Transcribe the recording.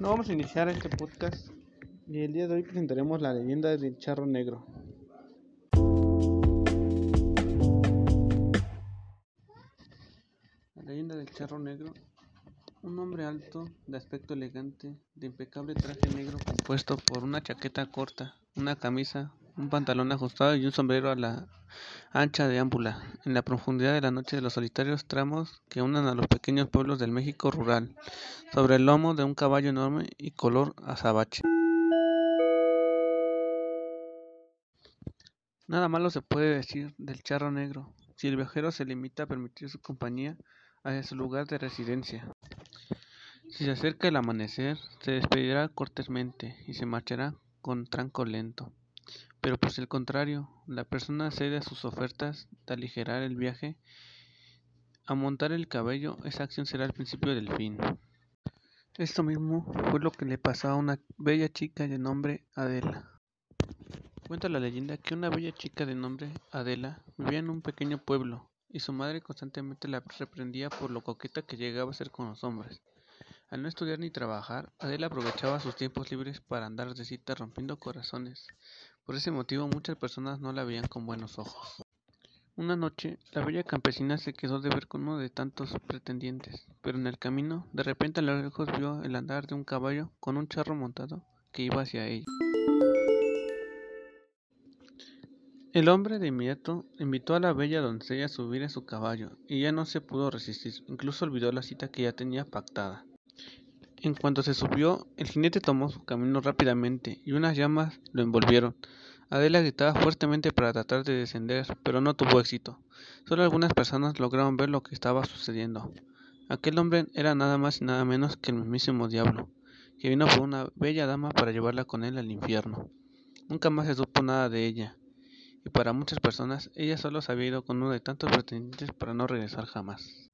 Bueno, vamos a iniciar este podcast y el día de hoy presentaremos la leyenda del charro negro. La leyenda del charro negro. Un hombre alto, de aspecto elegante, de impecable traje negro compuesto por una chaqueta corta, una camisa, un pantalón ajustado y un sombrero a la ancha de ámbula, en la profundidad de la noche de los solitarios tramos que unan a los pequeños pueblos del México rural, sobre el lomo de un caballo enorme y color azabache. Nada malo se puede decir del charro negro, si el viajero se limita a permitir su compañía hacia su lugar de residencia. Si se acerca el amanecer, se despedirá cortésmente y se marchará con tranco lento. Pero por el contrario, la persona cede a sus ofertas de aligerar el viaje, a montar el cabello, esa acción será el principio del fin. Esto mismo fue lo que le pasó a una bella chica de nombre Adela. Cuenta la leyenda que una bella chica de nombre Adela vivía en un pequeño pueblo y su madre constantemente la reprendía por lo coqueta que llegaba a ser con los hombres. Al no estudiar ni trabajar, Adela aprovechaba sus tiempos libres para andar de cita rompiendo corazones. Por ese motivo muchas personas no la veían con buenos ojos. Una noche, la bella campesina se quedó de ver con uno de tantos pretendientes, pero en el camino, de repente a lo lejos vio el andar de un caballo con un charro montado que iba hacia ella. El hombre de inmediato invitó a la bella doncella a subir a su caballo, y ya no se pudo resistir, incluso olvidó la cita que ya tenía pactada. En cuanto se subió, el jinete tomó su camino rápidamente y unas llamas lo envolvieron. Adela gritaba fuertemente para tratar de descender, pero no tuvo éxito. Solo algunas personas lograron ver lo que estaba sucediendo. Aquel hombre era nada más y nada menos que el mismísimo diablo, que vino por una bella dama para llevarla con él al infierno. Nunca más se supo nada de ella, y para muchas personas ella solo se había ido con uno de tantos pretendientes para no regresar jamás.